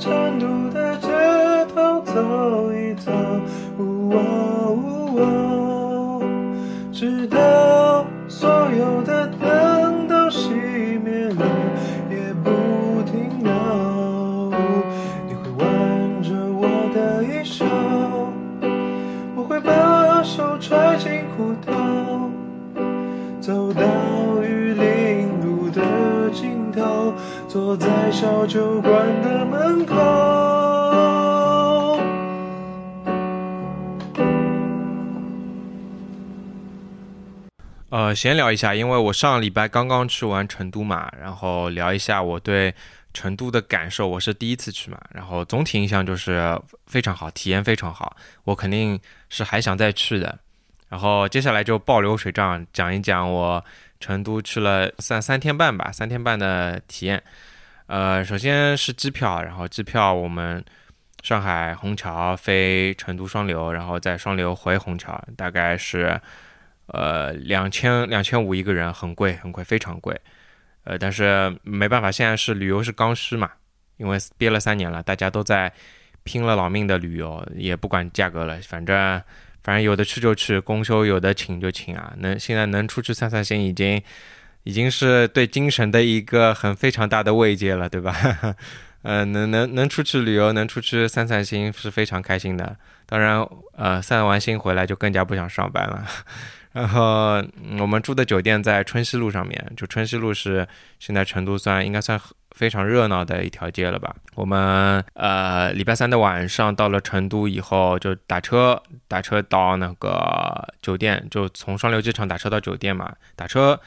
成都的街头走一走，呜哦呜哦，直到坐在小酒馆的门口。呃，闲聊一下，因为我上礼拜刚刚去完成都嘛，然后聊一下我对成都的感受。我是第一次去嘛，然后总体印象就是非常好，体验非常好，我肯定是还想再去的。然后接下来就报流水账，讲一讲我成都去了三三天半吧，三天半的体验。呃，首先是机票，然后机票我们上海虹桥飞成都双流，然后再双流回虹桥，大概是。呃，两千两千五一个人，很贵，很贵，非常贵。呃，但是没办法，现在是旅游是刚需嘛，因为憋了三年了，大家都在拼了老命的旅游，也不管价格了，反正反正有的去就去，公休有的请就请啊。能现在能出去散散心，已经已经是对精神的一个很非常大的慰藉了，对吧？呃，能能能出去旅游，能出去散散心，是非常开心的。当然，呃，散完心回来就更加不想上班了。然后我们住的酒店在春熙路上面，就春熙路是现在成都算应该算非常热闹的一条街了吧。我们呃礼拜三的晚上到了成都以后，就打车打车到那个酒店，就从双流机场打车到酒店嘛。打车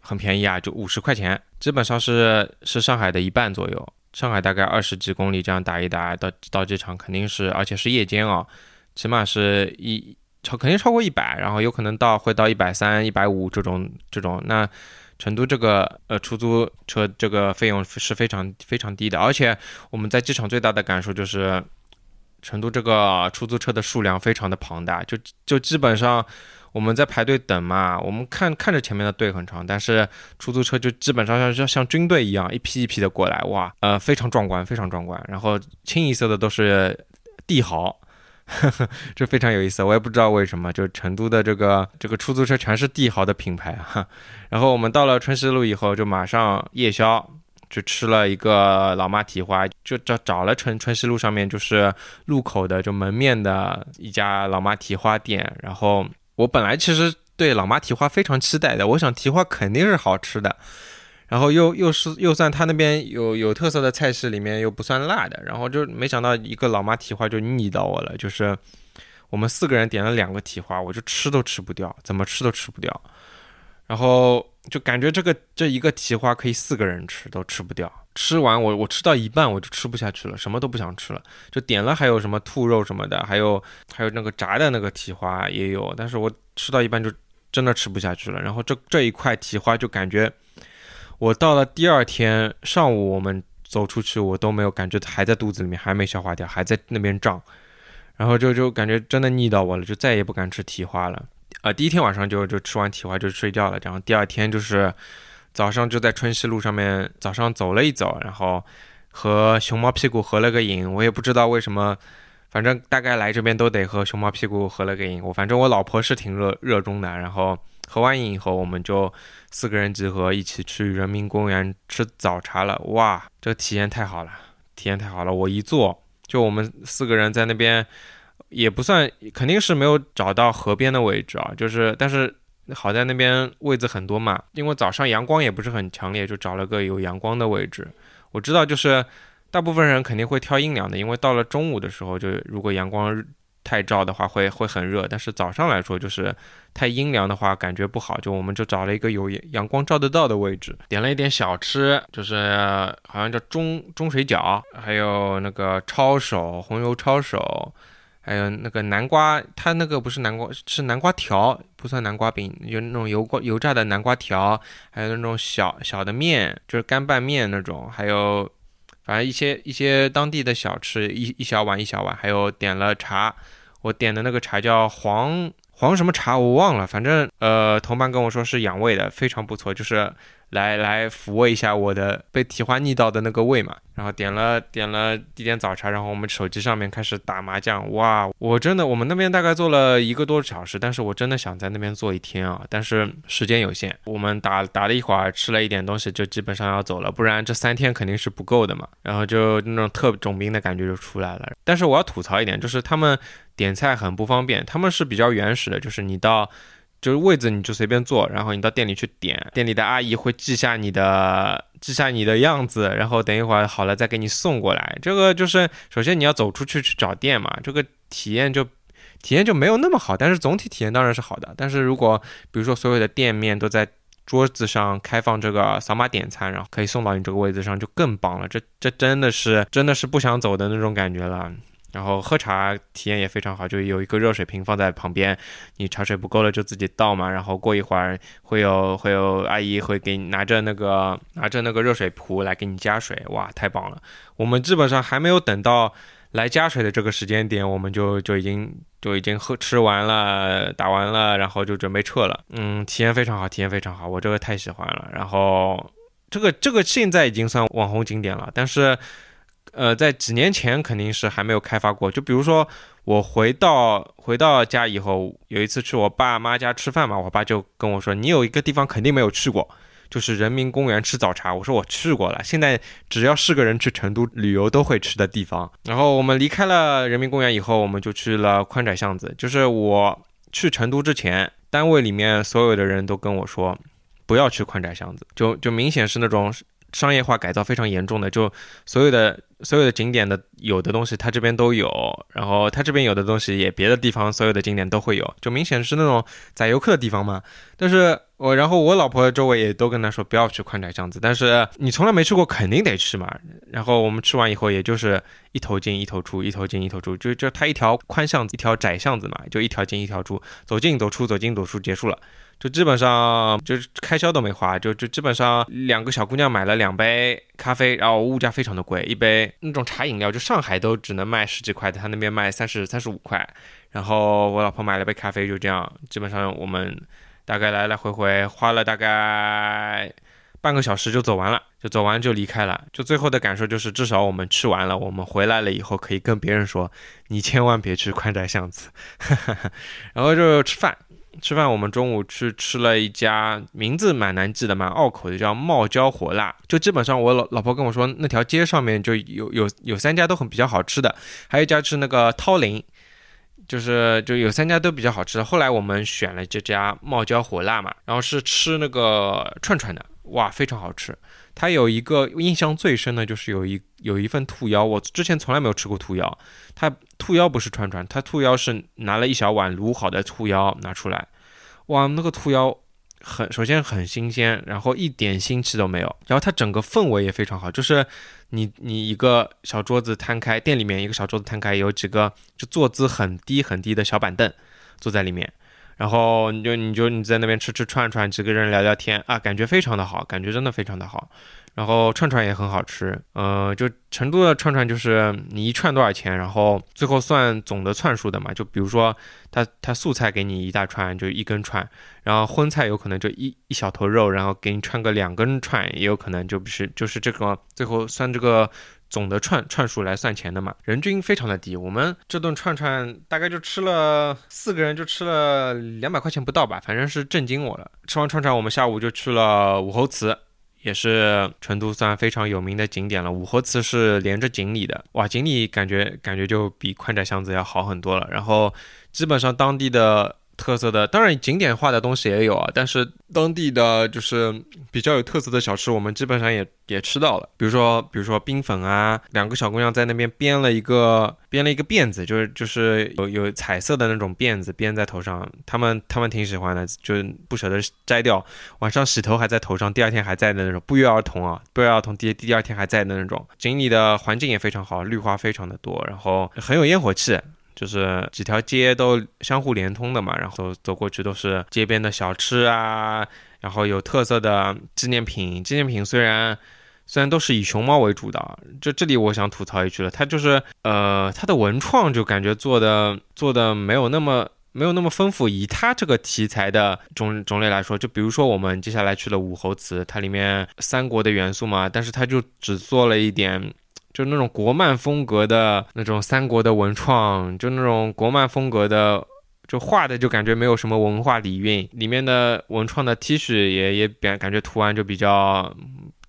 很便宜啊，就五十块钱，基本上是是上海的一半左右。上海大概二十几公里这样打一打到到机场，肯定是而且是夜间哦，起码是一。超肯定超过一百，然后有可能到会到一百三、一百五这种这种。那成都这个呃出租车这个费用是非常非常低的，而且我们在机场最大的感受就是，成都这个出租车的数量非常的庞大，就就基本上我们在排队等嘛，我们看看着前面的队很长，但是出租车就基本上像像像军队一样一批一批的过来，哇，呃非常壮观，非常壮观。然后清一色的都是帝豪。这非常有意思，我也不知道为什么，就成都的这个这个出租车全是帝豪的品牌啊。然后我们到了春熙路以后，就马上夜宵，就吃了一个老妈蹄花，就找找了春春熙路上面就是路口的就门面的一家老妈蹄花店。然后我本来其实对老妈蹄花非常期待的，我想蹄花肯定是好吃的。然后又又是又算他那边有有特色的菜式里面又不算辣的，然后就没想到一个老妈蹄花就腻到我了，就是我们四个人点了两个蹄花，我就吃都吃不掉，怎么吃都吃不掉，然后就感觉这个这一个蹄花可以四个人吃都吃不掉，吃完我我吃到一半我就吃不下去了，什么都不想吃了，就点了还有什么兔肉什么的，还有还有那个炸的那个蹄花也有，但是我吃到一半就真的吃不下去了，然后这这一块蹄花就感觉。我到了第二天上午，我们走出去，我都没有感觉还在肚子里面，还没消化掉，还在那边胀，然后就就感觉真的腻到我了，就再也不敢吃蹄花了。啊，第一天晚上就就吃完蹄花就睡觉了，然后第二天就是早上就在春熙路上面早上走了一走，然后和熊猫屁股合了个影，我也不知道为什么，反正大概来这边都得和熊猫屁股合了个影。我反正我老婆是挺热热衷的，然后。合完影以后，我们就四个人集合，一起去人民公园吃早茶了。哇，这个体验太好了，体验太好了！我一坐，就我们四个人在那边，也不算，肯定是没有找到河边的位置啊。就是，但是好在那边位子很多嘛，因为早上阳光也不是很强烈，就找了个有阳光的位置。我知道，就是大部分人肯定会挑阴凉的，因为到了中午的时候，就如果阳光。太照的话会会很热，但是早上来说就是太阴凉的话感觉不好，就我们就找了一个有阳光照得到的位置，点了一点小吃，就是好像叫中中水饺，还有那个抄手红油抄手，还有那个南瓜，它那个不是南瓜是南瓜条，不算南瓜饼，就那种油瓜油炸的南瓜条，还有那种小小的面，就是干拌面那种，还有反正一些一些当地的小吃，一一小碗一小碗，还有点了茶。我点的那个茶叫黄黄什么茶，我忘了。反正呃，同伴跟我说是养胃的，非常不错。就是来来抚慰一下我的被提花腻到的那个胃嘛，然后点了点了一点早茶，然后我们手机上面开始打麻将，哇，我真的我们那边大概坐了一个多小时，但是我真的想在那边坐一天啊，但是时间有限，我们打打了一会儿，吃了一点东西，就基本上要走了，不然这三天肯定是不够的嘛，然后就那种特种兵的感觉就出来了。但是我要吐槽一点，就是他们点菜很不方便，他们是比较原始的，就是你到。就是位置你就随便坐，然后你到店里去点，店里的阿姨会记下你的记下你的样子，然后等一会儿好了再给你送过来。这个就是首先你要走出去去找店嘛，这个体验就体验就没有那么好，但是总体体验当然是好的。但是如果比如说所有的店面都在桌子上开放这个扫码点餐，然后可以送到你这个位置上，就更棒了。这这真的是真的是不想走的那种感觉了。然后喝茶体验也非常好，就有一个热水瓶放在旁边，你茶水不够了就自己倒嘛。然后过一会儿会有会有阿姨会给你拿着那个拿着那个热水壶来给你加水，哇，太棒了！我们基本上还没有等到来加水的这个时间点，我们就就已经就已经喝吃完了打完了，然后就准备撤了。嗯，体验非常好，体验非常好，我这个太喜欢了。然后这个这个现在已经算网红景点了，但是。呃，在几年前肯定是还没有开发过。就比如说，我回到回到家以后，有一次去我爸妈家吃饭嘛，我爸就跟我说：“你有一个地方肯定没有去过，就是人民公园吃早茶。”我说：“我去过了。”现在只要是个人去成都旅游都会吃的地方。然后我们离开了人民公园以后，我们就去了宽窄巷子。就是我去成都之前，单位里面所有的人都跟我说，不要去宽窄巷子，就就明显是那种。商业化改造非常严重的，就所有的所有的景点的有的东西，它这边都有，然后它这边有的东西也别的地方所有的景点都会有，就明显是那种宰游客的地方嘛。但是我然后我老婆周围也都跟他说不要去宽窄巷子，但是你从来没去过，肯定得去嘛。然后我们吃完以后，也就是一头进一头出，一头进一头出，就就它一条宽巷子，一条窄巷子嘛，就一条进一条出，走进走出，走进走出，结束了。就基本上就是开销都没花，就就基本上两个小姑娘买了两杯咖啡，然后物价非常的贵，一杯那种茶饮料，就上海都只能卖十几块的，他那边卖三十三十五块。然后我老婆买了杯咖啡，就这样，基本上我们大概来来回回花了大概半个小时就走完了，就走完就离开了。就最后的感受就是，至少我们吃完了，我们回来了以后可以跟别人说，你千万别去宽窄巷子。然后就吃饭。吃饭，我们中午去吃了一家名字蛮难记的，蛮拗口的，叫冒椒火辣。就基本上我老老婆跟我说，那条街上面就有有有三家都很比较好吃的，还有一家是那个涛林，就是就有三家都比较好吃的。后来我们选了这家冒椒火辣嘛，然后是吃那个串串的，哇，非常好吃。它有一个印象最深的就是有一有一份兔腰，我之前从来没有吃过兔腰。它兔腰不是串串，它兔腰是拿了一小碗卤好的兔腰拿出来，哇，那个兔腰很首先很新鲜，然后一点腥气都没有，然后它整个氛围也非常好，就是你你一个小桌子摊开，店里面一个小桌子摊开，有几个就坐姿很低很低的小板凳坐在里面。然后你就你就你在那边吃吃串串，几个人聊聊天啊，感觉非常的好，感觉真的非常的好。然后串串也很好吃，呃，就成都的串串就是你一串多少钱，然后最后算总的串数的嘛。就比如说他他素菜给你一大串，就一根串，然后荤菜有可能就一一小头肉，然后给你串个两根串，也有可能就不是就是这个最后算这个。总的串串数来算钱的嘛，人均非常的低。我们这顿串串大概就吃了四个人，就吃了两百块钱不到吧，反正是震惊我了。吃完串串，我们下午就去了武侯祠，也是成都算非常有名的景点了。武侯祠是连着锦里的，哇，锦里感觉感觉就比宽窄巷子要好很多了。然后基本上当地的。特色的，当然景点化的东西也有啊，但是当地的就是比较有特色的小吃，我们基本上也也吃到了。比如说，比如说冰粉啊，两个小姑娘在那边编了一个编了一个辫子，就是就是有有彩色的那种辫子编在头上，他们他们挺喜欢的，就是不舍得摘掉，晚上洗头还在头上，第二天还在的那种，不约而同啊，不约而同第第二天还在的那种。锦里的环境也非常好，绿化非常的多，然后很有烟火气。就是几条街都相互连通的嘛，然后走过去都是街边的小吃啊，然后有特色的纪念品。纪念品虽然虽然都是以熊猫为主的，就这里我想吐槽一句了，它就是呃它的文创就感觉做的做的没有那么。没有那么丰富。以它这个题材的种种类来说，就比如说我们接下来去了武侯祠，它里面三国的元素嘛，但是它就只做了一点。就那种国漫风格的那种三国的文创，就那种国漫风格的，就画的就感觉没有什么文化底蕴。里面的文创的 T 恤也也感感觉图案就比较，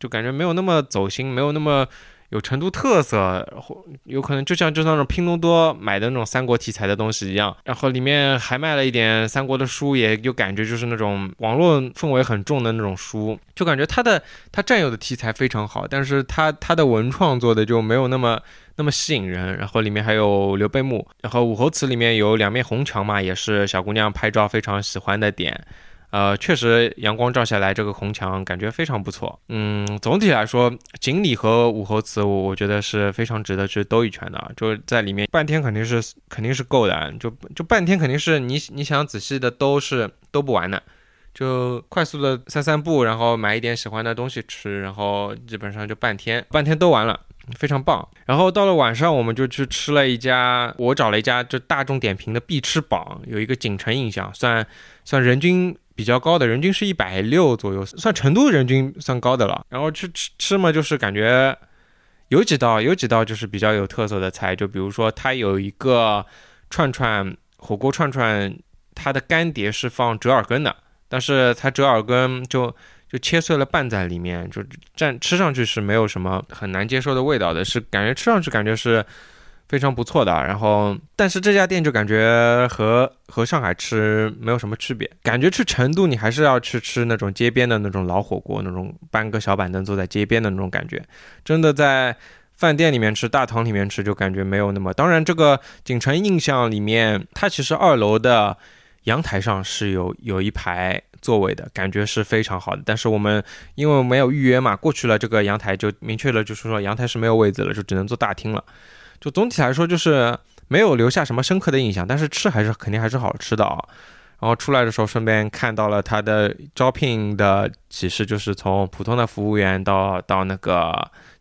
就感觉没有那么走心，没有那么。有成都特色，或有可能就像就像那种拼多多买的那种三国题材的东西一样，然后里面还卖了一点三国的书，也有感觉就是那种网络氛围很重的那种书，就感觉它的它占有的题材非常好，但是它它的文创做的就没有那么那么吸引人。然后里面还有刘备墓，然后武侯祠里面有两面红墙嘛，也是小姑娘拍照非常喜欢的点。呃，确实，阳光照下来，这个红墙感觉非常不错。嗯，总体来说，锦里和武侯祠，我我觉得是非常值得去兜一圈的。就是在里面半天肯定是肯定是够的，就就半天肯定是你你想仔细的都是都不完的。就快速的散散步，然后买一点喜欢的东西吃，然后基本上就半天半天都完了，非常棒。然后到了晚上，我们就去吃了一家，我找了一家就大众点评的必吃榜，有一个锦城印象，算算人均。比较高的人均是一百六左右，算成都人均算高的了。然后去吃吃嘛，就是感觉有几道有几道就是比较有特色的菜，就比如说它有一个串串火锅串串，它的干碟是放折耳根的，但是它折耳根就就切碎了拌在里面，就蘸吃上去是没有什么很难接受的味道的，是感觉吃上去感觉是。非常不错的，然后但是这家店就感觉和和上海吃没有什么区别，感觉去成都你还是要去吃那种街边的那种老火锅，那种搬个小板凳坐在街边的那种感觉，真的在饭店里面吃、大堂里面吃就感觉没有那么。当然，这个锦城印象里面，它其实二楼的阳台上是有有一排座位的，感觉是非常好的。但是我们因为没有预约嘛，过去了这个阳台就明确了，就是说阳台是没有位子了，就只能坐大厅了。就总体来说，就是没有留下什么深刻的印象，但是吃还是肯定还是好吃的啊。然后出来的时候，顺便看到了他的招聘的启示，就是从普通的服务员到到那个，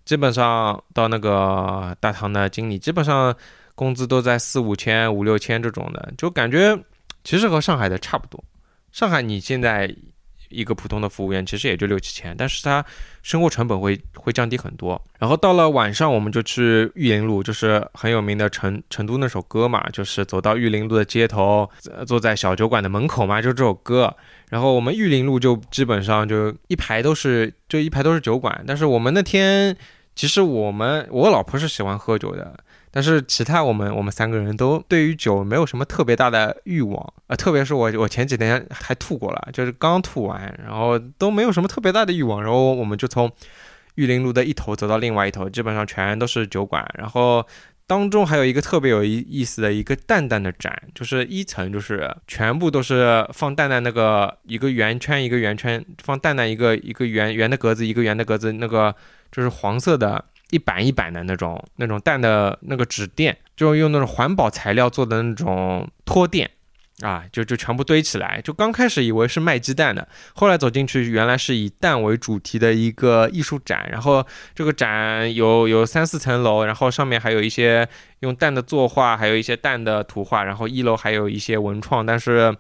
基本上到那个大堂的经理，基本上工资都在四五千、五六千这种的，就感觉其实和上海的差不多。上海你现在。一个普通的服务员其实也就六七千，但是他生活成本会会降低很多。然后到了晚上，我们就去玉林路，就是很有名的成成都那首歌嘛，就是走到玉林路的街头，坐在小酒馆的门口嘛，就这首歌。然后我们玉林路就基本上就一排都是，就一排都是酒馆。但是我们那天其实我们我老婆是喜欢喝酒的。但是其他我们我们三个人都对于酒没有什么特别大的欲望啊，特别是我我前几天还吐过了，就是刚吐完，然后都没有什么特别大的欲望，然后我们就从玉林路的一头走到另外一头，基本上全都是酒馆，然后当中还有一个特别有意意思的一个蛋蛋的展，就是一层就是全部都是放蛋蛋那个一个圆圈一个圆圈放蛋蛋一个一个圆圆的格子一个圆的格子那个就是黄色的。一板一板的那种那种蛋的那个纸垫，就用那种环保材料做的那种托垫啊，就就全部堆起来。就刚开始以为是卖鸡蛋的，后来走进去，原来是以蛋为主题的一个艺术展。然后这个展有有三四层楼，然后上面还有一些用蛋的作画，还有一些蛋的图画。然后一楼还有一些文创，但是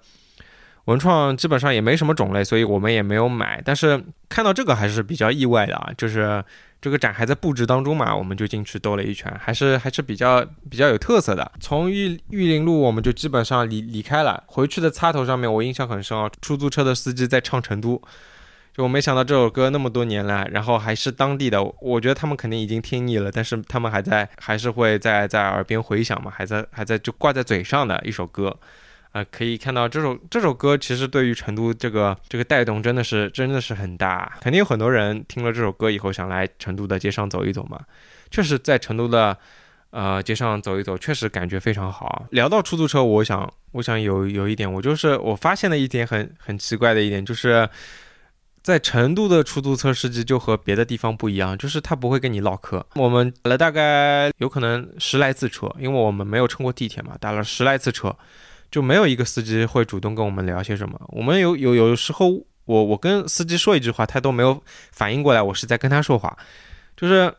文创基本上也没什么种类，所以我们也没有买。但是看到这个还是比较意外的啊，就是。这个展还在布置当中嘛，我们就进去兜了一圈，还是还是比较比较有特色的。从玉玉林路我们就基本上离离开了，回去的插头上面我印象很深啊，出租车的司机在唱《成都》，就我没想到这首歌那么多年了，然后还是当地的，我觉得他们肯定已经听腻了，但是他们还在还是会在在耳边回响嘛，还在还在就挂在嘴上的一首歌。啊，可以看到这首这首歌其实对于成都这个这个带动真的是真的是很大，肯定有很多人听了这首歌以后想来成都的街上走一走嘛。确实，在成都的呃街上走一走，确实感觉非常好。聊到出租车，我想我想有有一点，我就是我发现了一点很很奇怪的一点，就是在成都的出租车司机就和别的地方不一样，就是他不会跟你唠嗑。我们打了大概有可能十来次车，因为我们没有乘过地铁嘛，打了十来次车。就没有一个司机会主动跟我们聊些什么。我们有有有时候，我我跟司机说一句话，他都没有反应过来我是在跟他说话。就是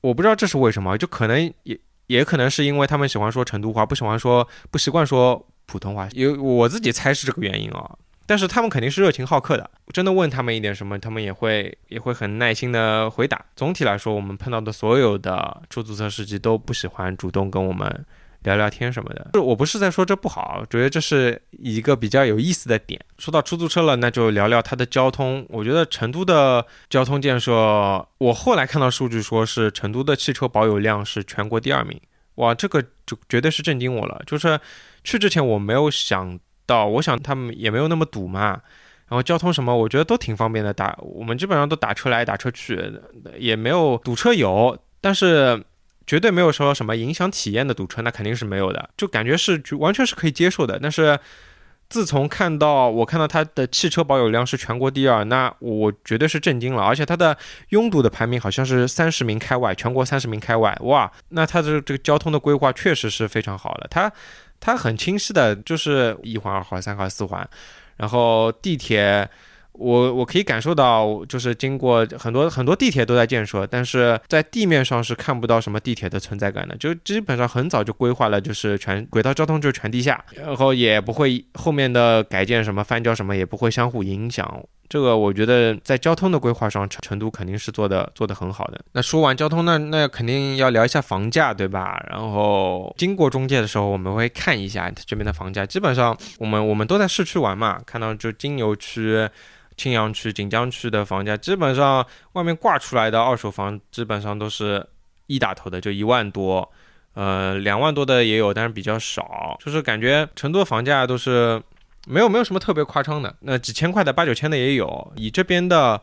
我不知道这是为什么，就可能也也可能是因为他们喜欢说成都话，不喜欢说不习惯说普通话，有我自己猜是这个原因啊。但是他们肯定是热情好客的，真的问他们一点什么，他们也会也会很耐心的回答。总体来说，我们碰到的所有的出租车司机都不喜欢主动跟我们聊聊天什么的。我不是在说这不好，觉得这是一个比较有意思的点。说到出租车了，那就聊聊它的交通。我觉得成都的交通建设，我后来看到数据说是成都的汽车保有量是全国第二名。哇，这个就绝对是震惊我了。就是去之前我没有想。到，我想他们也没有那么堵嘛，然后交通什么，我觉得都挺方便的。打我们基本上都打车来打车去，也没有堵车有，但是绝对没有说什么影响体验的堵车，那肯定是没有的。就感觉是完全是可以接受的。但是自从看到我看到它的汽车保有量是全国第二，那我绝对是震惊了。而且它的拥堵的排名好像是三十名开外，全国三十名开外，哇，那它的这个交通的规划确实是非常好的。它。它很清晰的，就是一环、二环、三环、四环，然后地铁，我我可以感受到，就是经过很多很多地铁都在建设，但是在地面上是看不到什么地铁的存在感的，就基本上很早就规划了，就是全轨道交通就是全地下，然后也不会后面的改建什么翻交什么也不会相互影响。这个我觉得在交通的规划上，成成都肯定是做的做的很好的。那说完交通，那那肯定要聊一下房价，对吧？然后经过中介的时候，我们会看一下这边的房价。基本上我们我们都在市区玩嘛，看到就金牛区、青羊区、锦江区的房价，基本上外面挂出来的二手房基本上都是一打头的，就一万多，呃，两万多的也有，但是比较少。就是感觉成都的房价都是。没有没有什么特别夸张的，那几千块的八九千的也有。以这边的，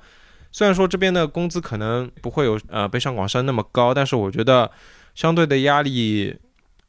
虽然说这边的工资可能不会有呃北上广深那么高，但是我觉得相对的压力，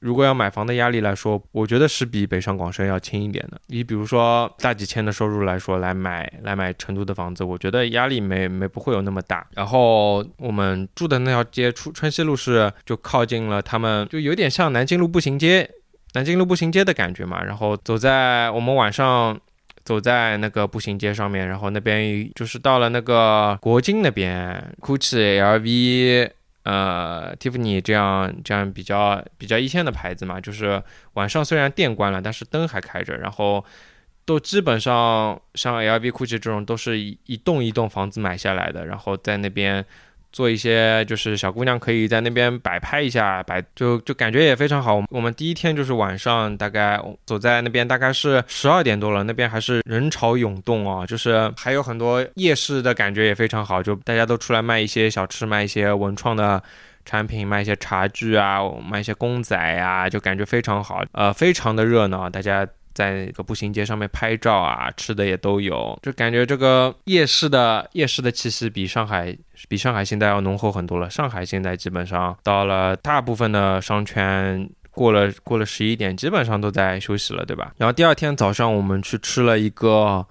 如果要买房的压力来说，我觉得是比北上广深要轻一点的。你比如说大几千的收入来说，来买来买成都的房子，我觉得压力没没不会有那么大。然后我们住的那条街出春熙路是就靠近了他们，就有点像南京路步行街。南京路步行街的感觉嘛，然后走在我们晚上走在那个步行街上面，然后那边就是到了那个国金那边，GUCCI、LV、呃，Tiffany 这样这样比较比较一线的牌子嘛，就是晚上虽然店关了，但是灯还开着，然后都基本上像 LV、GUCCI 这种都是一一栋一栋房子买下来的，然后在那边。做一些就是小姑娘可以在那边摆拍一下，摆就就感觉也非常好。我们第一天就是晚上大概走在那边，大概是十二点多了，那边还是人潮涌动啊，就是还有很多夜市的感觉也非常好，就大家都出来卖一些小吃，卖一些文创的产品，卖一些茶具啊，卖一些公仔呀，就感觉非常好，呃，非常的热闹，大家。在那个步行街上面拍照啊，吃的也都有，就感觉这个夜市的夜市的气息比上海比上海现在要浓厚很多了。上海现在基本上到了大部分的商圈过了过了十一点，基本上都在休息了，对吧？然后第二天早上我们去吃了一个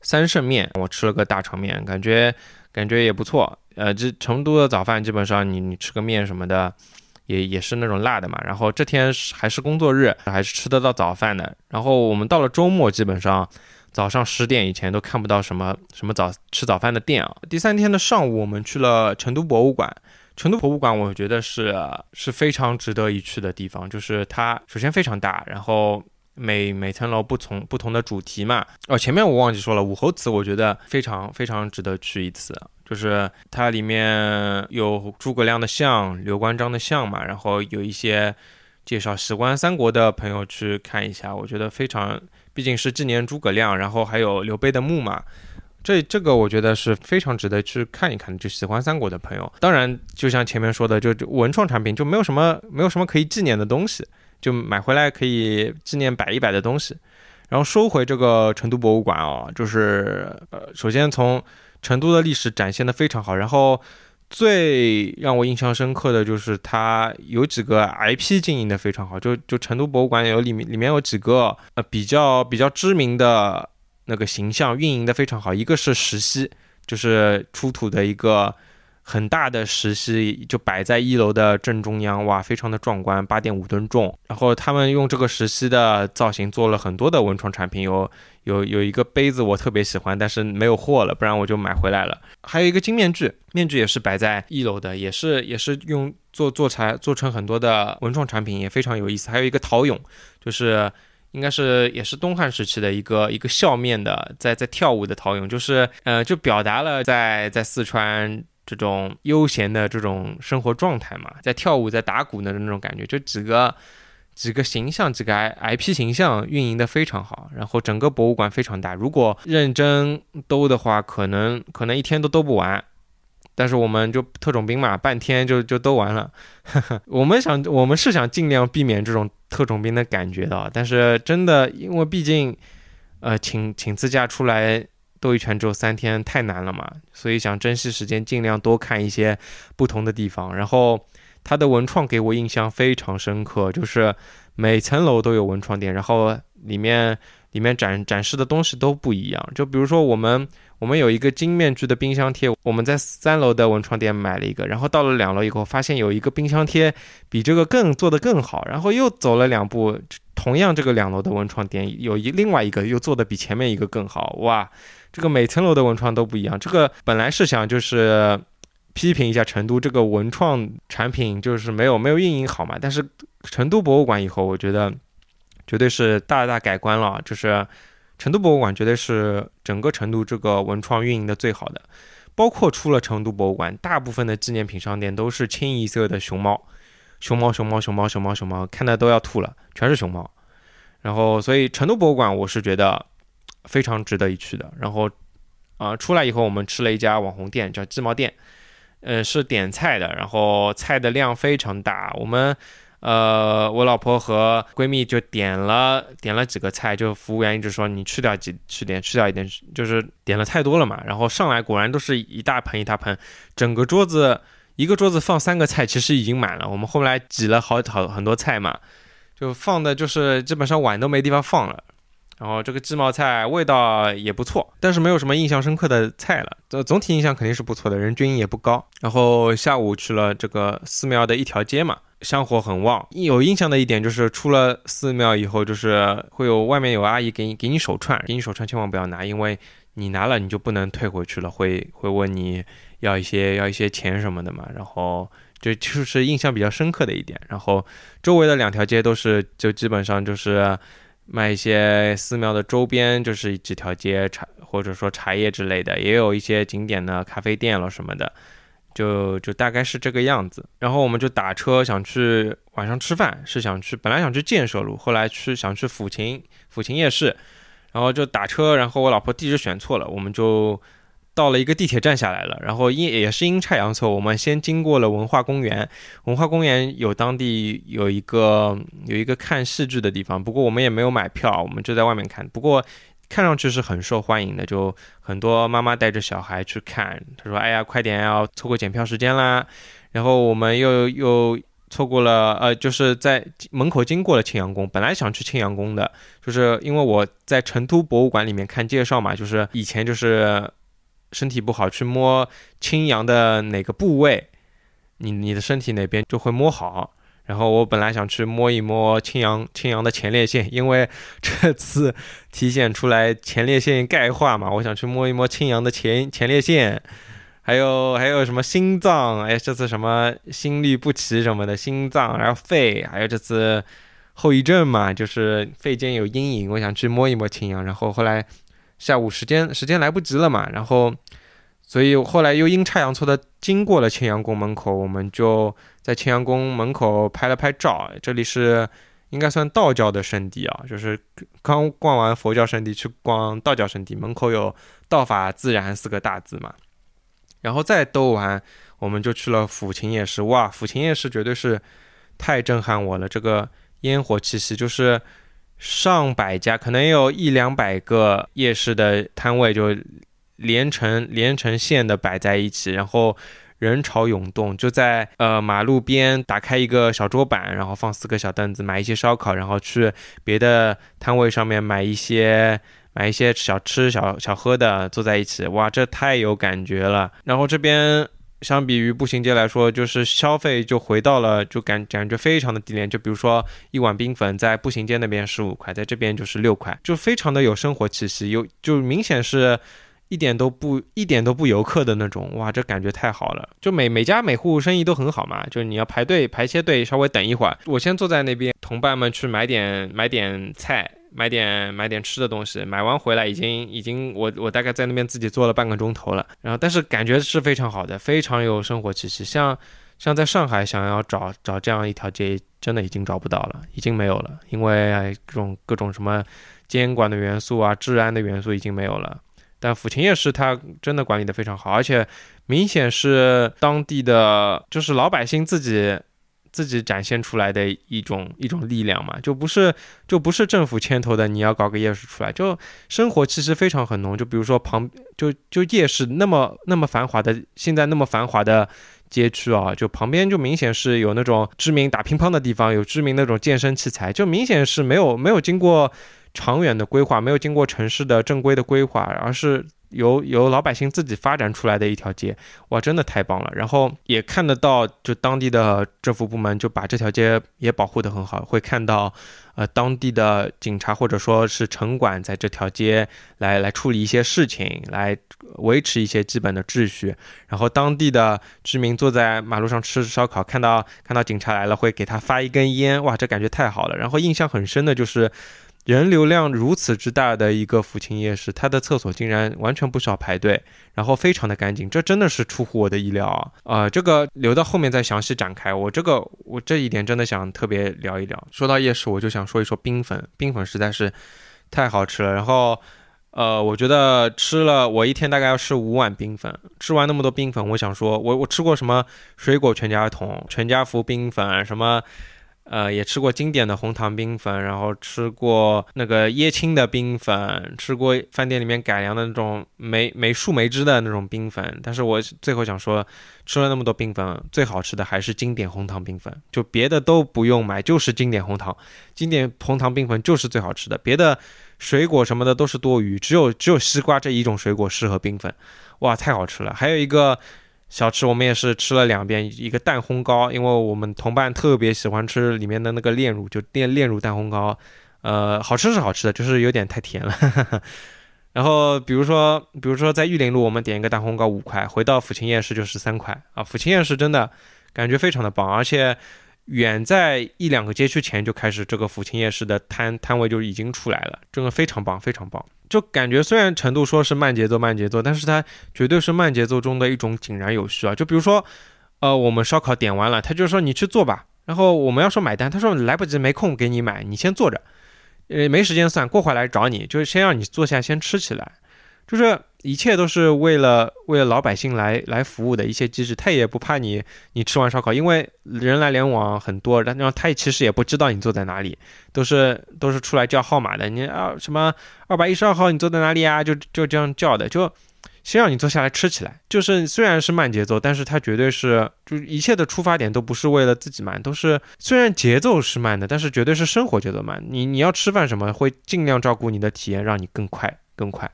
三圣面，我吃了个大肠面，感觉感觉也不错。呃，这成都的早饭基本上你你吃个面什么的。也也是那种辣的嘛，然后这天还是工作日，还是吃得到早饭的。然后我们到了周末，基本上早上十点以前都看不到什么什么早吃早饭的店啊。第三天的上午，我们去了成都博物馆。成都博物馆，我觉得是是非常值得一去的地方，就是它首先非常大，然后每每层楼不同不同的主题嘛。哦，前面我忘记说了，武侯祠，我觉得非常非常值得去一次。就是它里面有诸葛亮的像、刘关张的像嘛，然后有一些介绍喜欢三国的朋友去看一下，我觉得非常，毕竟是纪念诸葛亮，然后还有刘备的墓嘛，这这个我觉得是非常值得去看一看，就喜欢三国的朋友。当然，就像前面说的，就文创产品就没有什么没有什么可以纪念的东西，就买回来可以纪念摆一摆的东西。然后收回这个成都博物馆啊，就是呃，首先从。成都的历史展现的非常好，然后最让我印象深刻的就是它有几个 IP 经营的非常好，就就成都博物馆有里面里面有几个呃比较比较知名的那个形象运营的非常好，一个是石溪，就是出土的一个。很大的石溪就摆在一楼的正中央，哇，非常的壮观，八点五吨重。然后他们用这个石溪的造型做了很多的文创产品，有有有一个杯子我特别喜欢，但是没有货了，不然我就买回来了。还有一个金面具，面具也是摆在一楼的，也是也是用做做材做成很多的文创产品，也非常有意思。还有一个陶俑，就是应该是也是东汉时期的一个一个笑面的，在在跳舞的陶俑，就是呃，就表达了在在四川这种悠闲的这种生活状态嘛，在跳舞在打鼓的那种感觉，就几个几个形象，几个 I IP 形象运营的非常好，然后整个博物馆非常大，如果认真兜的话，可能可能一天都兜不完。但是我们就特种兵嘛，半天就就兜完了。我们想，我们是想尽量避免这种特种兵的感觉的。但是真的，因为毕竟，呃，请请自驾出来兜一圈只有三天，太难了嘛。所以想珍惜时间，尽量多看一些不同的地方。然后它的文创给我印象非常深刻，就是每层楼都有文创店，然后里面里面展展示的东西都不一样。就比如说我们。我们有一个金面具的冰箱贴，我们在三楼的文创店买了一个，然后到了两楼以后，发现有一个冰箱贴比这个更做得更好，然后又走了两步，同样这个两楼的文创店有一另外一个又做的比前面一个更好，哇，这个每层楼的文创都不一样。这个本来是想就是批评一下成都这个文创产品就是没有没有运营好嘛，但是成都博物馆以后，我觉得绝对是大大改观了，就是。成都博物馆绝对是整个成都这个文创运营的最好的，包括出了成都博物馆，大部分的纪念品商店都是清一色的熊猫，熊猫，熊猫，熊猫，熊猫，熊猫，看的都要吐了，全是熊猫。然后，所以成都博物馆我是觉得非常值得一去的。然后，啊，出来以后我们吃了一家网红店，叫鸡毛店，呃，是点菜的，然后菜的量非常大，我们。呃，我老婆和闺蜜就点了点了几个菜，就服务员一直说你去掉几去点去掉一点，就是点了太多了嘛。然后上来果然都是一大盆一大盆，整个桌子一个桌子放三个菜，其实已经满了。我们后来挤了好好很多菜嘛，就放的就是基本上碗都没地方放了。然后这个鸡毛菜味道也不错，但是没有什么印象深刻的菜了。这总体印象肯定是不错的，人均也不高。然后下午去了这个寺庙的一条街嘛。香火很旺，有印象的一点就是出了寺庙以后，就是会有外面有阿姨给你给你手串，给你手串千万不要拿，因为你拿了你就不能退回去了，会会问你要一些要一些钱什么的嘛。然后这就是印象比较深刻的一点。然后周围的两条街都是就基本上就是卖一些寺庙的周边，就是几条街茶或者说茶叶之类的，也有一些景点的咖啡店了什么的。就就大概是这个样子，然后我们就打车想去晚上吃饭，是想去本来想去建设路，后来去想去抚琴抚琴夜市，然后就打车，然后我老婆地址选错了，我们就到了一个地铁站下来了，然后阴也是阴差阳错，我们先经过了文化公园，文化公园有当地有一个有一个看戏剧的地方，不过我们也没有买票，我们就在外面看，不过。看上去是很受欢迎的，就很多妈妈带着小孩去看。他说：“哎呀，快点要错过检票时间啦！”然后我们又又错过了，呃，就是在门口经过了青羊宫。本来想去青羊宫的，就是因为我在成都博物馆里面看介绍嘛，就是以前就是身体不好去摸青阳的哪个部位，你你的身体哪边就会摸好。然后我本来想去摸一摸青阳青阳的前列腺，因为这次体现出来前列腺钙化嘛，我想去摸一摸青阳的前前列腺，还有还有什么心脏，哎，这次什么心律不齐什么的，心脏，然后肺，还有这次后遗症嘛，就是肺间有阴影，我想去摸一摸青阳，然后后来下午时间时间来不及了嘛，然后。所以后来又阴差阳错的经过了青阳宫门口，我们就在青阳宫门口拍了拍照。这里是应该算道教的圣地啊，就是刚逛完佛教圣地去逛道教圣地，门口有“道法自然”四个大字嘛。然后再兜完，我们就去了抚琴夜市。哇，抚琴夜市绝对是太震撼我了！这个烟火气息，就是上百家，可能有一两百个夜市的摊位就。连成连成线的摆在一起，然后人潮涌动，就在呃马路边打开一个小桌板，然后放四个小凳子，买一些烧烤，然后去别的摊位上面买一些买一些小吃小小喝的，坐在一起，哇，这太有感觉了。然后这边相比于步行街来说，就是消费就回到了就感感觉非常的低廉，就比如说一碗冰粉在步行街那边十五块，在这边就是六块，就非常的有生活气息，有就明显是。一点都不一点都不游客的那种，哇，这感觉太好了！就每每家每户生意都很好嘛，就你要排队排些队，稍微等一会儿。我先坐在那边，同伴们去买点买点菜，买点买点吃的东西，买完回来已经已经我我大概在那边自己坐了半个钟头了，然后但是感觉是非常好的，非常有生活气息。像像在上海想要找找这样一条街，真的已经找不到了，已经没有了，因为各种各种什么监管的元素啊、治安的元素已经没有了。但抚琴夜市它真的管理的非常好，而且明显是当地的就是老百姓自己。自己展现出来的一种一种力量嘛，就不是就不是政府牵头的，你要搞个夜市出来，就生活气息非常很浓。就比如说旁就就夜市那么那么繁华的，现在那么繁华的街区啊，就旁边就明显是有那种知名打乒乓的地方，有知名那种健身器材，就明显是没有没有经过长远的规划，没有经过城市的正规的规划，而是。由由老百姓自己发展出来的一条街，哇，真的太棒了！然后也看得到，就当地的政府部门就把这条街也保护得很好，会看到，呃，当地的警察或者说是城管在这条街来来处理一些事情，来维持一些基本的秩序。然后当地的居民坐在马路上吃烧烤，看到看到警察来了，会给他发一根烟，哇，这感觉太好了！然后印象很深的就是。人流量如此之大的一个抚琴夜市，它的厕所竟然完全不需要排队，然后非常的干净，这真的是出乎我的意料啊！啊，这个留到后面再详细展开。我这个我这一点真的想特别聊一聊。说到夜市，我就想说一说冰粉，冰粉实在是太好吃了。然后，呃，我觉得吃了我一天大概要吃五碗冰粉，吃完那么多冰粉，我想说，我我吃过什么水果全家桶、全家福冰粉什么。呃，也吃过经典的红糖冰粉，然后吃过那个椰青的冰粉，吃过饭店里面改良的那种梅梅树梅汁的那种冰粉。但是我最后想说，吃了那么多冰粉，最好吃的还是经典红糖冰粉，就别的都不用买，就是经典红糖，经典红糖冰粉就是最好吃的，别的水果什么的都是多余，只有只有西瓜这一种水果适合冰粉，哇，太好吃了！还有一个。小吃我们也是吃了两遍，一个蛋烘糕，因为我们同伴特别喜欢吃里面的那个炼乳，就炼炼乳蛋烘糕，呃，好吃是好吃的，就是有点太甜了。然后比如说，比如说在玉林路，我们点一个蛋烘糕五块，回到抚琴夜市就是三块啊。抚琴夜市真的感觉非常的棒，而且远在一两个街区前就开始这个抚琴夜市的摊摊位就已经出来了，真的非常棒，非常棒。就感觉虽然程度说是慢节奏慢节奏，但是它绝对是慢节奏中的一种井然有序啊。就比如说，呃，我们烧烤点完了，他就说你去做吧。然后我们要说买单，他说来不及，没空给你买，你先坐着，呃，没时间算，过会来找你，就是先让你坐下先吃起来。就是一切都是为了为了老百姓来来服务的一些机制，他也不怕你你吃完烧烤，因为人来人往很多，然后他其实也不知道你坐在哪里，都是都是出来叫号码的，你啊什么二百一十二号你坐在哪里啊？就就这样叫的，就先让你坐下来吃起来。就是虽然是慢节奏，但是它绝对是就是一切的出发点都不是为了自己慢，都是虽然节奏是慢的，但是绝对是生活节奏慢。你你要吃饭什么，会尽量照顾你的体验，让你更快更快。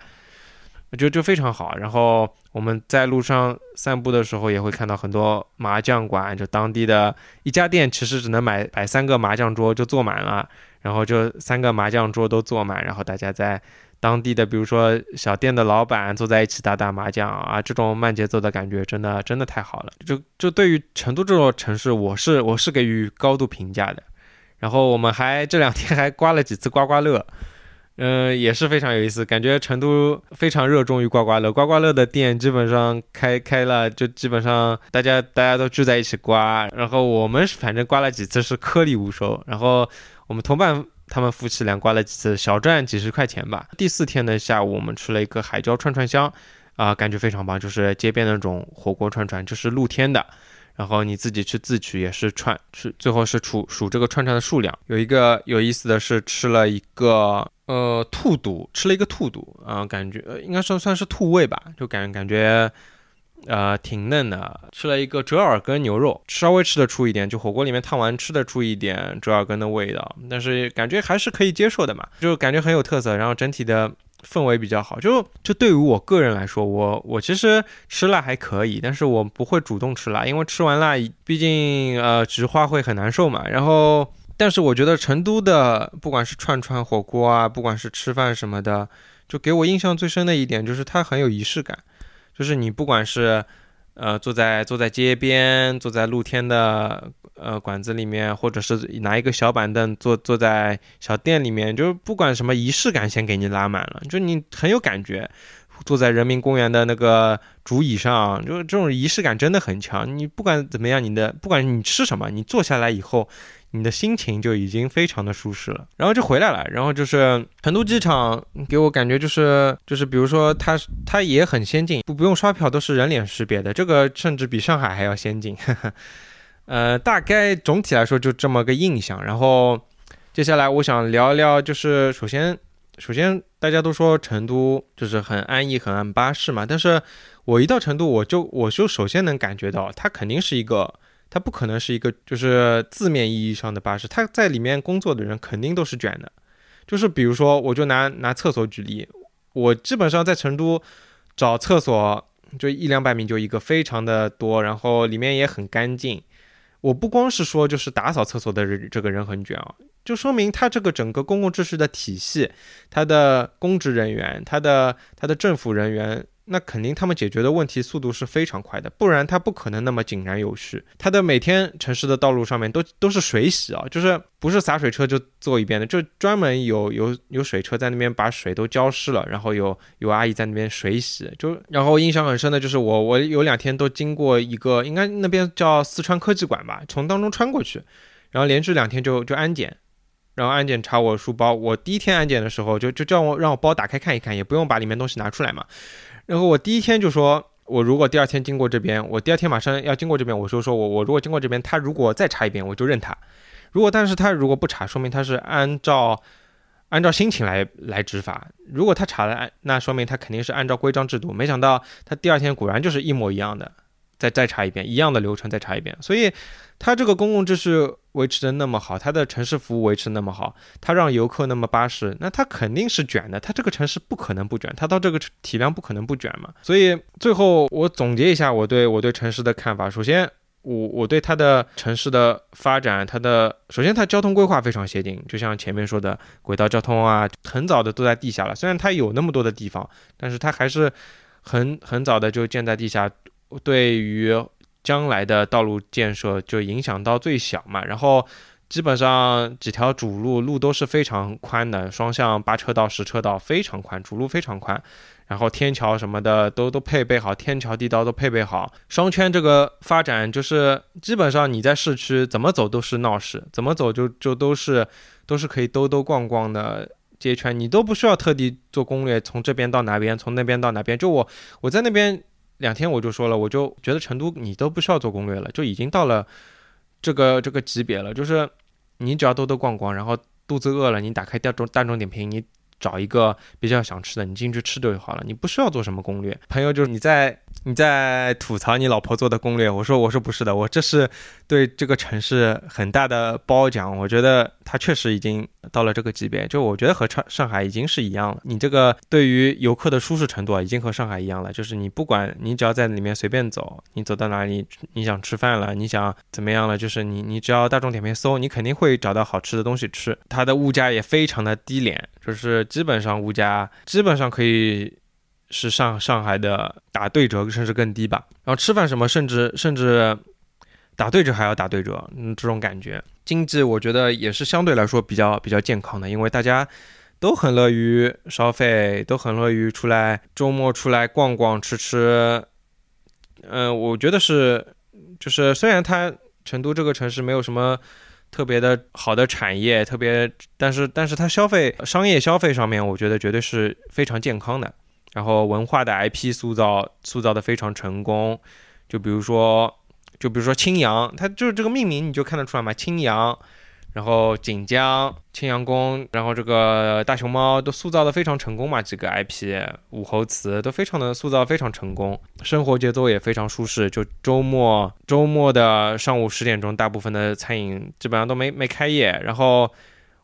我觉得就非常好。然后我们在路上散步的时候，也会看到很多麻将馆，就当地的一家店，其实只能买摆三个麻将桌就坐满了，然后就三个麻将桌都坐满，然后大家在当地的，比如说小店的老板坐在一起打打麻将啊，这种慢节奏的感觉真的真的太好了。就就对于成都这座城市，我是我是给予高度评价的。然后我们还这两天还刮了几次刮刮乐。嗯，也是非常有意思，感觉成都非常热衷于刮刮乐。刮刮乐的店基本上开开了，就基本上大家大家都聚在一起刮。然后我们反正刮了几次是颗粒无收。然后我们同伴他们夫妻俩刮了几次，小赚几十块钱吧。第四天的下午，我们吃了一个海椒串串香，啊，感觉非常棒，就是街边那种火锅串串，就是露天的。然后你自己去自取也是串，是最后是数数这个串串的数量。有一个有意思的是吃了一个呃兔肚，吃了一个兔肚啊，感觉应该算算是兔胃吧，就感感觉呃挺嫩的。吃了一个折耳根牛肉，稍微吃得出一点，就火锅里面烫完吃得出一点折耳根的味道，但是感觉还是可以接受的嘛，就感觉很有特色。然后整体的。氛围比较好，就就对于我个人来说，我我其实吃辣还可以，但是我不会主动吃辣，因为吃完辣，毕竟呃菊花会很难受嘛。然后，但是我觉得成都的不管是串串火锅啊，不管是吃饭什么的，就给我印象最深的一点就是它很有仪式感，就是你不管是呃坐在坐在街边，坐在露天的呃馆子里面，或者是拿一个小板凳坐坐在小店里面，就是不管什么仪式感，先给你拉满了，就你很有感觉。坐在人民公园的那个竹椅上，就这种仪式感真的很强。你不管怎么样，你的不管你吃什么，你坐下来以后。你的心情就已经非常的舒适了，然后就回来了。然后就是成都机场给我感觉就是就是，比如说它它也很先进，不不用刷票都是人脸识别的，这个甚至比上海还要先进。呃，大概总体来说就这么个印象。然后接下来我想聊一聊，就是首先首先大家都说成都就是很安逸、很安巴适嘛，但是我一到成都，我就我就首先能感觉到它肯定是一个。它不可能是一个就是字面意义上的巴士，它在里面工作的人肯定都是卷的。就是比如说，我就拿拿厕所举例，我基本上在成都找厕所就一两百米就一个，非常的多，然后里面也很干净。我不光是说就是打扫厕所的人这个人很卷啊，就说明他这个整个公共秩序的体系，他的公职人员，他的他的政府人员。那肯定他们解决的问题速度是非常快的，不然他不可能那么井然有序。他的每天城市的道路上面都都是水洗啊，就是不是洒水车就做一遍的，就专门有有有水车在那边把水都浇湿了，然后有有阿姨在那边水洗。就然后印象很深的就是我我有两天都经过一个，应该那边叫四川科技馆吧，从当中穿过去，然后连续两天就就安检，然后安检查我书包。我第一天安检的时候就就叫我让我包打开看一看，也不用把里面东西拿出来嘛。然后我第一天就说，我如果第二天经过这边，我第二天马上要经过这边，我就说我我如果经过这边，他如果再查一遍，我就认他。如果但是他如果不查，说明他是按照按照心情来来执法。如果他查了，那说明他肯定是按照规章制度。没想到他第二天果然就是一模一样的。再再查一遍一样的流程，再查一遍。所以，他这个公共秩序维持的那么好，它的城市服务维持那么好，它让游客那么巴适，那它肯定是卷的。它这个城市不可能不卷，它到这个体量不可能不卷嘛。所以最后我总结一下我对我对城市的看法。首先，我我对它的城市的发展，它的首先它交通规划非常先进，就像前面说的轨道交通啊，很早的都在地下了。虽然它有那么多的地方，但是它还是很很早的就建在地下。对于将来的道路建设就影响到最小嘛，然后基本上几条主路路都是非常宽的，双向八车道、十车道非常宽，主路非常宽，然后天桥什么的都都配备好，天桥地道都配备好。双圈这个发展就是基本上你在市区怎么走都是闹市，怎么走就就都是都是可以兜兜逛逛的街圈，你都不需要特地做攻略，从这边到哪边，从那边到哪边。就我我在那边。两天我就说了，我就觉得成都你都不需要做攻略了，就已经到了这个这个级别了。就是你只要兜兜逛逛，然后肚子饿了，你打开大众大众点评，你找一个比较想吃的，你进去吃就好了，你不需要做什么攻略。朋友就是你在。你在吐槽你老婆做的攻略，我说我说不是的，我这是对这个城市很大的褒奖。我觉得它确实已经到了这个级别，就我觉得和上上海已经是一样了。你这个对于游客的舒适程度啊，已经和上海一样了。就是你不管你只要在里面随便走，你走到哪里，你想吃饭了，你想怎么样了，就是你你只要大众点评搜，你肯定会找到好吃的东西吃。它的物价也非常的低廉，就是基本上物价基本上可以。是上上海的打对折，甚至更低吧。然后吃饭什么，甚至甚至打对折还要打对折，嗯，这种感觉。经济我觉得也是相对来说比较比较健康的，因为大家都很乐于消费，都很乐于出来周末出来逛逛吃吃。嗯，我觉得是，就是虽然它成都这个城市没有什么特别的好的产业，特别，但是但是它消费商业消费上面，我觉得绝对是非常健康的。然后文化的 IP 塑造塑造的非常成功，就比如说，就比如说青羊，它就是这个命名你就看得出来嘛，青羊，然后锦江、青羊宫，然后这个大熊猫都塑造的非常成功嘛，几个 IP，武侯祠都非常的塑造非常成功，生活节奏也非常舒适，就周末周末的上午十点钟，大部分的餐饮基本上都没没开业，然后。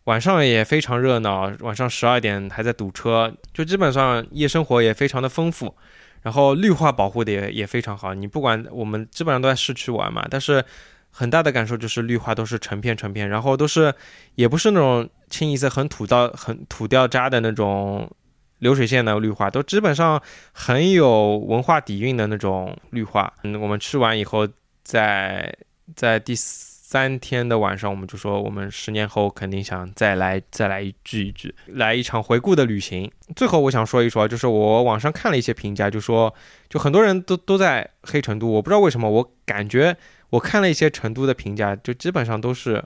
晚上也非常热闹，晚上十二点还在堵车，就基本上夜生活也非常的丰富，然后绿化保护的也也非常好。你不管我们基本上都在市区玩嘛，但是很大的感受就是绿化都是成片成片，然后都是也不是那种清一色很土到很土掉渣的那种流水线的绿化，都基本上很有文化底蕴的那种绿化。嗯，我们吃完以后，在在第四。三天的晚上，我们就说我们十年后肯定想再来再来聚一聚，来一场回顾的旅行。最后我想说一说，就是我网上看了一些评价，就说就很多人都都在黑成都，我不知道为什么，我感觉我看了一些成都的评价，就基本上都是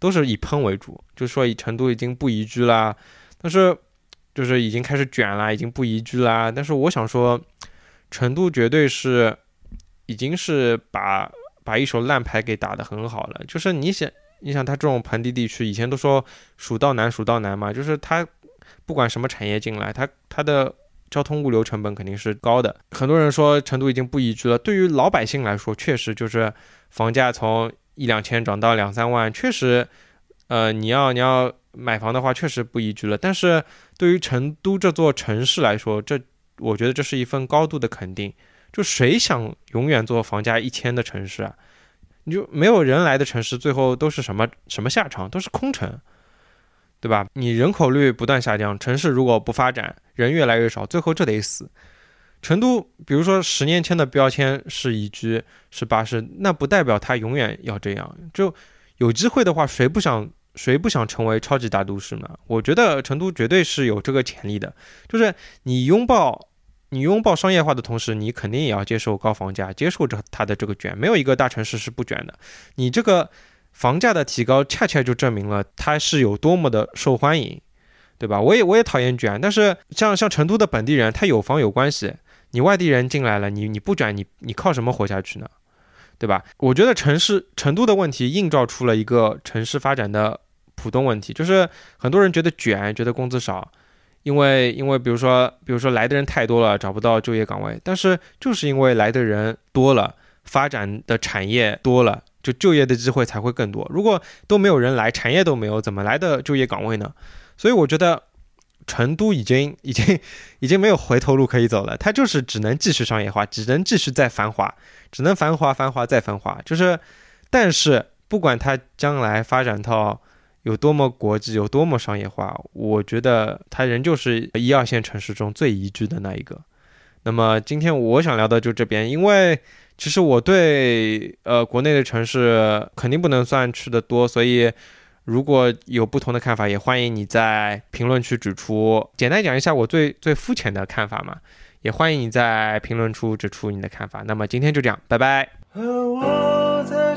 都是以喷为主，就说以成都已经不宜居啦，但是就是已经开始卷啦，已经不宜居啦。但是我想说，成都绝对是已经是把。把一手烂牌给打得很好了，就是你想，你想他这种盆地地区，以前都说蜀道难，蜀道难嘛，就是他不管什么产业进来，他他的交通物流成本肯定是高的。很多人说成都已经不宜居了，对于老百姓来说，确实就是房价从一两千涨到两三万，确实，呃，你要你要买房的话，确实不宜居了。但是对于成都这座城市来说，这我觉得这是一份高度的肯定。就谁想永远做房价一千的城市啊？你就没有人来的城市，最后都是什么什么下场？都是空城，对吧？你人口率不断下降，城市如果不发展，人越来越少，最后这得死。成都，比如说十年前的标签是宜居，是巴适，那不代表它永远要这样。就有机会的话，谁不想谁不想成为超级大都市呢？我觉得成都绝对是有这个潜力的，就是你拥抱。你拥抱商业化的同时，你肯定也要接受高房价，接受着它的这个卷。没有一个大城市是不卷的。你这个房价的提高，恰恰就证明了它是有多么的受欢迎，对吧？我也我也讨厌卷，但是像像成都的本地人，他有房有关系。你外地人进来了，你你不卷，你你靠什么活下去呢？对吧？我觉得城市成都的问题映照出了一个城市发展的普通问题，就是很多人觉得卷，觉得工资少。因为，因为比如说，比如说来的人太多了，找不到就业岗位。但是就是因为来的人多了，发展的产业多了，就就业的机会才会更多。如果都没有人来，产业都没有，怎么来的就业岗位呢？所以我觉得成都已经、已经、已经没有回头路可以走了。它就是只能继续商业化，只能继续再繁华，只能繁华、繁华再繁华。就是，但是不管它将来发展到。有多么国际，有多么商业化，我觉得它仍旧是一二线城市中最宜居的那一个。那么今天我想聊的就这边，因为其实我对呃国内的城市肯定不能算去的多，所以如果有不同的看法，也欢迎你在评论区指出。简单讲一下我最最肤浅的看法嘛，也欢迎你在评论处指出你的看法。那么今天就这样，拜拜。和我在